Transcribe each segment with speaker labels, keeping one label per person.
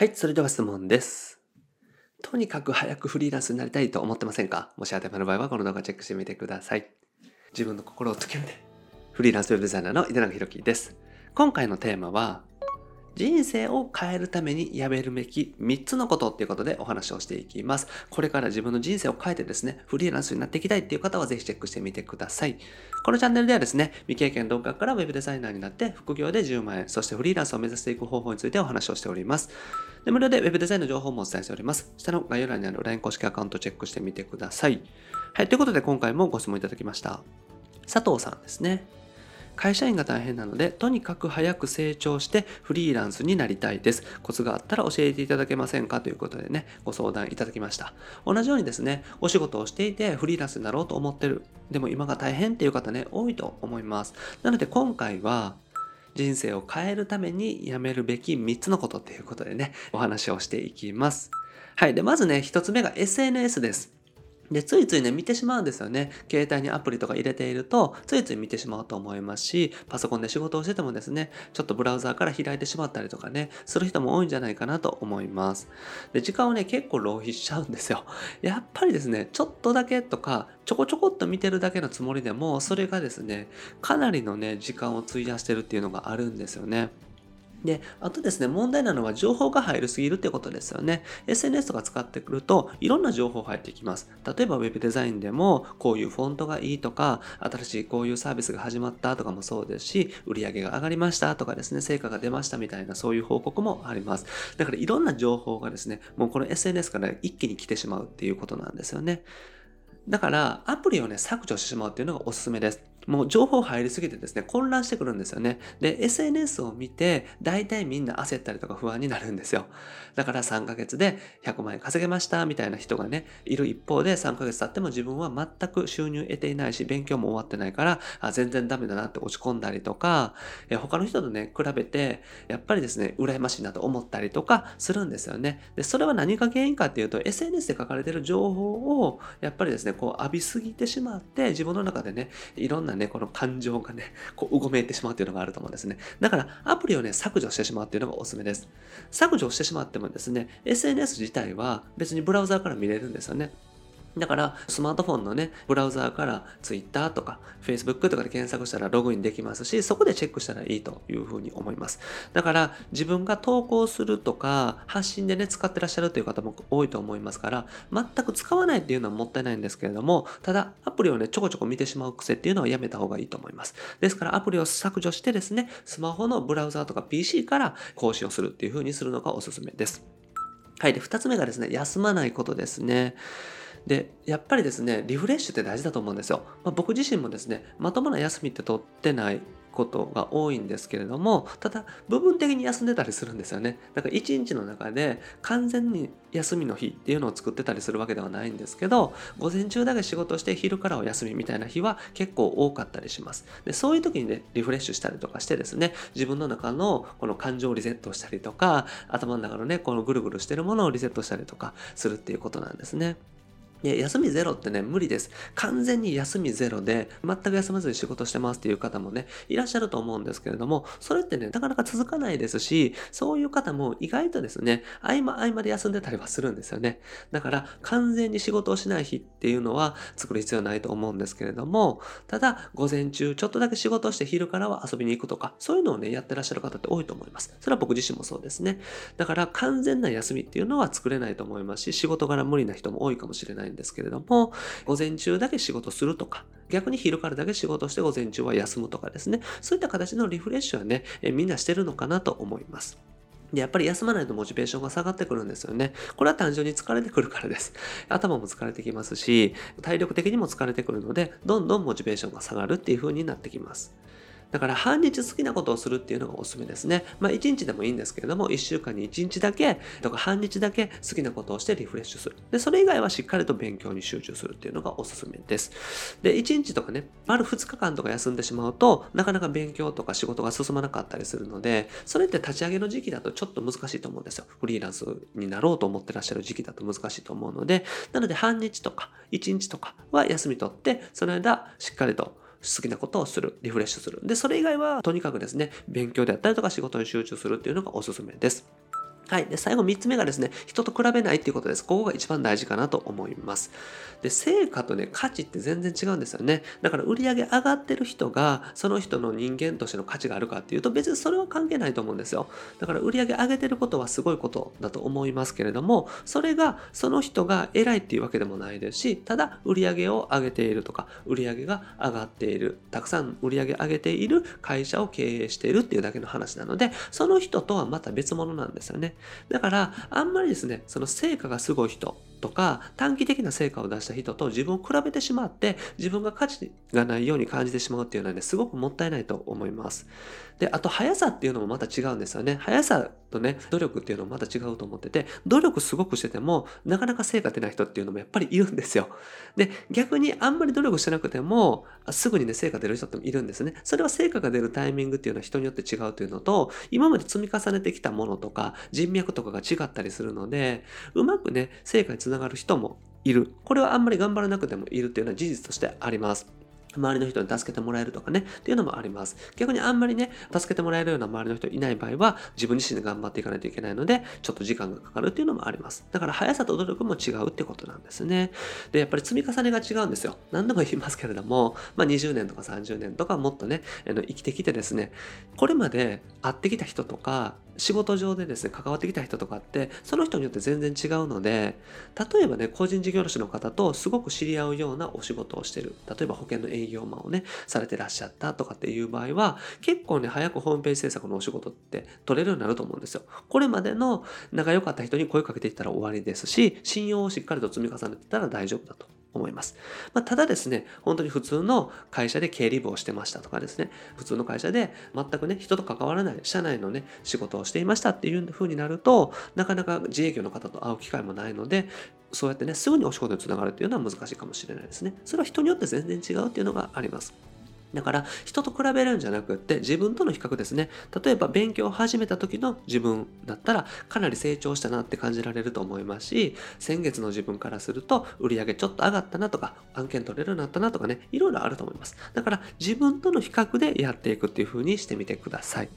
Speaker 1: はい、それでは質問です。とにかく早くフリーランスになりたいと思ってませんか？もし当てはまる場合はこの動画チェックしてみてください。自分の心を解きめて。フリーランスウェブデザイナーの井手永宏樹です。今回のテーマは、人生を変えるためにやめるべき3つのことっていうことでお話をしていきます。これから自分の人生を変えてですね、フリーランスになっていきたいっていう方はぜひチェックしてみてください。このチャンネルではですね、未経験独学からウェブデザイナーになって副業で10万円、そしてフリーランスを目指していく方法についてお話をしております。で無料でウェブデザインの情報もお伝えしております。下の概要欄にある LINE 公式アカウントチェックしてみてください。はい、ということで今回もご質問いただきました。佐藤さんですね。会社員が大変なので、とにかく早く成長してフリーランスになりたいです。コツがあったら教えていただけませんか？ということでね、ご相談いただきました。同じようにですね、お仕事をしていてフリーランスになろうと思ってる。でも今が大変っていう方ね、多いと思います。なので今回は、人生を変えるためにやめるべき3つのことっていうことでね、お話をしていきます。はい。で、まずね、1つ目が SNS です。で、ついついね、見てしまうんですよね。携帯にアプリとか入れていると、ついつい見てしまうと思いますし、パソコンで仕事をしててもですね、ちょっとブラウザーから開いてしまったりとかね、する人も多いんじゃないかなと思います。で、時間をね、結構浪費しちゃうんですよ。やっぱりですね、ちょっとだけとか、ちょこちょこっと見てるだけのつもりでも、それがですね、かなりのね、時間を費やしてるっていうのがあるんですよね。で、あとですね、問題なのは情報が入りすぎるってことですよね。SNS とか使ってくると、いろんな情報入ってきます。例えば Web デザインでも、こういうフォントがいいとか、新しいこういうサービスが始まったとかもそうですし、売り上げが上がりましたとかですね、成果が出ましたみたいな、そういう報告もあります。だからいろんな情報がですね、もうこの SNS から一気に来てしまうっていうことなんですよね。だから、アプリをね、削除してしまうっていうのがおすすめです。もう情報入りすぎてですね、混乱してくるんですよね。で、SNS を見て、大体みんな焦ったりとか不安になるんですよ。だから3ヶ月で100万円稼げましたみたいな人がね、いる一方で3ヶ月経っても自分は全く収入得ていないし、勉強も終わってないから、あ全然ダメだなって落ち込んだりとか、え他の人とね、比べて、やっぱりですね、羨ましいなと思ったりとかするんですよね。で、それは何が原因かっていうと、SNS で書かれてる情報を、やっぱりですね、こう浴びすぎてしまって、自分の中でね、いろんなね、この感情がね、こう、うごめいてしまうというのがあると思うんですね。だから、アプリをね、削除してしまうというのがおすすめです。削除してしまってもですね、SNS 自体は別にブラウザーから見れるんですよね。だから、スマートフォンのね、ブラウザーから Twitter とか Facebook とかで検索したらログインできますし、そこでチェックしたらいいというふうに思います。だから、自分が投稿するとか、発信でね、使ってらっしゃるという方も多いと思いますから、全く使わないっていうのはもったいないんですけれども、ただ、アプリをね、ちょこちょこ見てしまう癖っていうのはやめた方がいいと思います。ですから、アプリを削除してですね、スマホのブラウザーとか PC から更新をするっていうふうにするのがおすすめです。はい。で、二つ目がですね、休まないことですね。で、やっぱりですね、リフレッシュって大事だと思うんですよ。まあ、僕自身もですね、まともな休みって取ってないことが多いんですけれども、ただ、部分的に休んでたりするんですよね。だから一日の中で完全に休みの日っていうのを作ってたりするわけではないんですけど、午前中だけ仕事して昼からお休みみたいな日は結構多かったりします。で、そういう時にね、リフレッシュしたりとかしてですね、自分の中のこの感情をリセットしたりとか、頭の中のね、このぐるぐるしてるものをリセットしたりとかするっていうことなんですね。で休みゼロってね、無理です。完全に休みゼロで、全く休まずに仕事してますっていう方もね、いらっしゃると思うんですけれども、それってね、なかなか続かないですし、そういう方も意外とですね、合間合間で休んでたりはするんですよね。だから、完全に仕事をしない日っていうのは作る必要ないと思うんですけれども、ただ、午前中ちょっとだけ仕事して昼からは遊びに行くとか、そういうのをね、やってらっしゃる方って多いと思います。それは僕自身もそうですね。だから、完全な休みっていうのは作れないと思いますし、仕事柄無理な人も多いかもしれないないんですけれども、午前中だけ仕事するとか、逆に昼からだけ仕事して午前中は休むとかですね、そういった形のリフレッシュはね、えみんなしてるのかなと思います。で、やっぱり休まないとモチベーションが下がってくるんですよね。これは単純に疲れてくるからです。頭も疲れてきますし、体力的にも疲れてくるので、どんどんモチベーションが下がるっていう風になってきます。だから半日好きなことをするっていうのがおすすめですね。まあ1日でもいいんですけれども、1週間に1日だけとか半日だけ好きなことをしてリフレッシュする。で、それ以外はしっかりと勉強に集中するっていうのがおすすめです。で、1日とかね、丸2日間とか休んでしまうと、なかなか勉強とか仕事が進まなかったりするので、それって立ち上げの時期だとちょっと難しいと思うんですよ。フリーランスになろうと思ってらっしゃる時期だと難しいと思うので、なので半日とか1日とかは休み取って、その間しっかりと好きなことをする、リフレッシュする。で、それ以外はとにかくですね、勉強であったりとか仕事に集中するっていうのがおすすめです。はい。で、最後3つ目がですね、人と比べないっていうことです。ここが一番大事かなと思います。で、成果とね、価値って全然違うんですよね。だから売り上げ上がってる人が、その人の人間としての価値があるかっていうと、別にそれは関係ないと思うんですよ。だから売り上げ上げてることはすごいことだと思いますけれども、それがその人が偉いっていうわけでもないですし、ただ売り上げを上げているとか、売り上げが上がっている、たくさん売り上げ上げている会社を経営しているっていうだけの話なので、その人とはまた別物なんですよね。だから、あんまりですね、その成果がすごい人。とか、短期的な成果を出した人と自分を比べてしまって、自分が価値がないように感じてしまうっていうのはね、すごくもったいないと思います。で、あと速さっていうのもまた違うんですよね。速さとね、努力っていうのもまた違うと思ってて、努力すごくしてても、なかなか成果出ない人っていうのもやっぱりいるんですよ。で、逆にあんまり努力してなくても、すぐにね、成果出る人ってもいるんですね。それは成果が出るタイミングっていうのは人によって違うというのと、今まで積み重ねてきたものとか、人脈とかが違ったりするので、うまくね、成果につながる人もいる。これはあんまり頑張らなくてもいるっていうのは事実としてあります。周りの人に助けてもらえるとかね、っていうのもあります。逆にあんまりね、助けてもらえるような周りの人いない場合は、自分自身で頑張っていかないといけないので、ちょっと時間がかかるっていうのもあります。だから速さと努力も違うってことなんですね。で、やっぱり積み重ねが違うんですよ。何度も言いますけれども、まあ20年とか30年とかもっとね、あの生きてきてですね、これまで会ってきた人とか、仕事上でですね、関わってきた人とかって、その人によって全然違うので、例えばね、個人事業主の方とすごく知り合うようなお仕事をしてる。例えば保険の営営業マンをね、されてらっしゃったとかっていう場合は、結構ね、早くホームページ制作のお仕事って取れるようになると思うんですよ。これまでの仲良かった人に声かけていったら終わりですし、信用をしっかりと積み重ねてたら大丈夫だと思います。まあ、ただですね、本当に普通の会社で経理部をしてましたとかですね、普通の会社で全くね、人と関わらない社内のね、仕事をしていましたっていう風になると、なかなか自営業の方と会う機会もないので、そうやってね、すぐにお仕事につながるっていうのは難しいかもしれないですね。それは人によって全然違うっていうのがあります。だから人と比べるんじゃなくって自分との比較ですね。例えば勉強を始めた時の自分だったらかなり成長したなって感じられると思いますし、先月の自分からすると売り上げちょっと上がったなとか案件取れるようになったなとかね、いろいろあると思います。だから自分との比較でやっていくっていう風にしてみてください。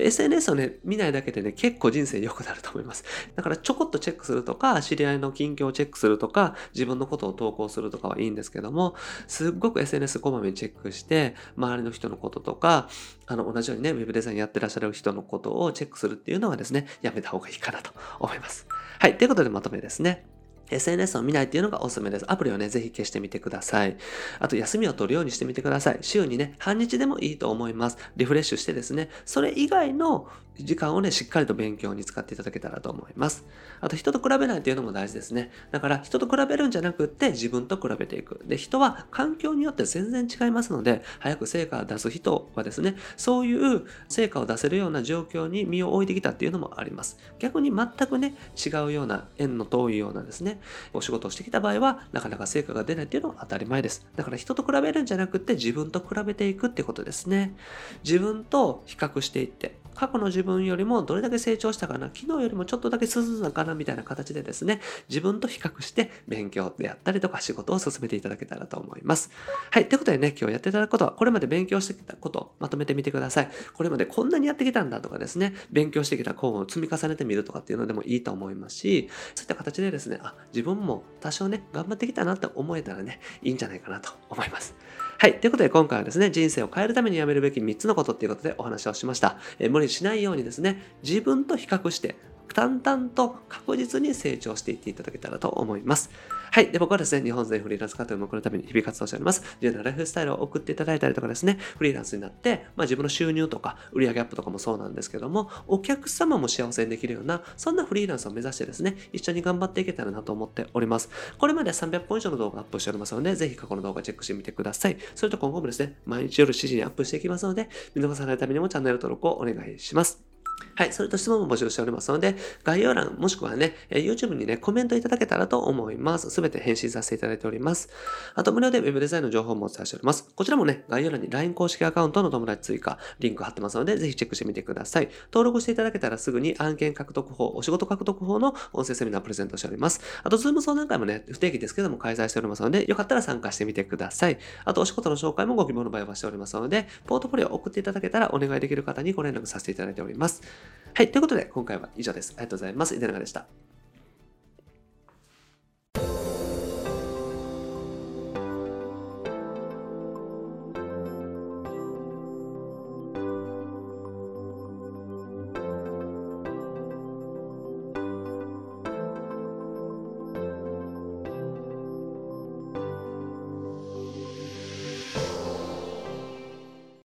Speaker 1: SNS をね、見ないだけでね、結構人生良くなると思います。だからちょこっとチェックするとか、知り合いの近況をチェックするとか、自分のことを投稿するとかはいいんですけども、すっごく SNS こまめにチェックして、周りの人のこととか、あの、同じようにね、ウェブデザインやってらっしゃる人のことをチェックするっていうのはですね、やめた方がいいかなと思います。はい。ということでまとめですね。SNS を見ないっていうのがおすすめです。アプリをね、ぜひ消してみてください。あと、休みを取るようにしてみてください。週にね、半日でもいいと思います。リフレッシュしてですね、それ以外の時間をね、しっかりと勉強に使っていただけたらと思います。あと、人と比べないっていうのも大事ですね。だから、人と比べるんじゃなくって、自分と比べていく。で、人は環境によって全然違いますので、早く成果を出す人はですね、そういう成果を出せるような状況に身を置いてきたっていうのもあります。逆に全くね、違うような、縁の遠いようなですね、お仕事をしてきた場合は、なかなか成果が出ないっていうのは当たり前です。だから人と比べるんじゃなくて自分と比べていくってことですね。自分と比較していって、過去の自分よりもどれだけ成長したかな、昨日よりもちょっとだけ進んだかな、みたいな形でですね、自分と比較して勉強であったりとか仕事を進めていただけたらと思います。はい。ということでね、今日やっていただくことは、これまで勉強してきたことをまとめてみてください。これまでこんなにやってきたんだとかですね、勉強してきた項を積み重ねてみるとかっていうのでもいいと思いますし、そういった形でですね、あ、自分も多少ね、頑張ってきたなって思えたらね、いいんじゃないかなと思います。はい。ということで今回はですね、人生を変えるためにやめるべき3つのことっていうことでお話をしました。え無理しないようにですね、自分と比較して、淡々と確実に成長していっていただけたらと思います。はい。で、僕はですね、日本全フリーランス活動を送るために日々活動しております。自由なライフスタイルを送っていただいたりとかですね、フリーランスになって、まあ自分の収入とか売上アップとかもそうなんですけども、お客様も幸せにできるような、そんなフリーランスを目指してですね、一緒に頑張っていけたらなと思っております。これまで300本以上の動画アップしておりますので、ぜひ過去の動画チェックしてみてください。それと今後もですね、毎日夜7時にアップしていきますので、見逃さないためにもチャンネル登録をお願いします。はい。それと質問も募集しておりますので、概要欄もしくはね、YouTube にね、コメントいただけたらと思います。すべて返信させていただいております。あと、無料で Web デザインの情報もお伝えしております。こちらもね、概要欄に LINE 公式アカウントの友達追加、リンク貼ってますので、ぜひチェックしてみてください。登録していただけたらすぐに案件獲得法、お仕事獲得法の音声セミナープレゼントしております。あと、 Zoom 相談会もね、不定期ですけども開催しておりますので、よかったら参加してみてください。あと、お仕事の紹介もご希望の場合はしておりますので、ポートフォリオを送っていただけたらお願いできる方にご連絡させていただいております。はい。ということで、今回は以上です。ありがとうございます。井出永でした。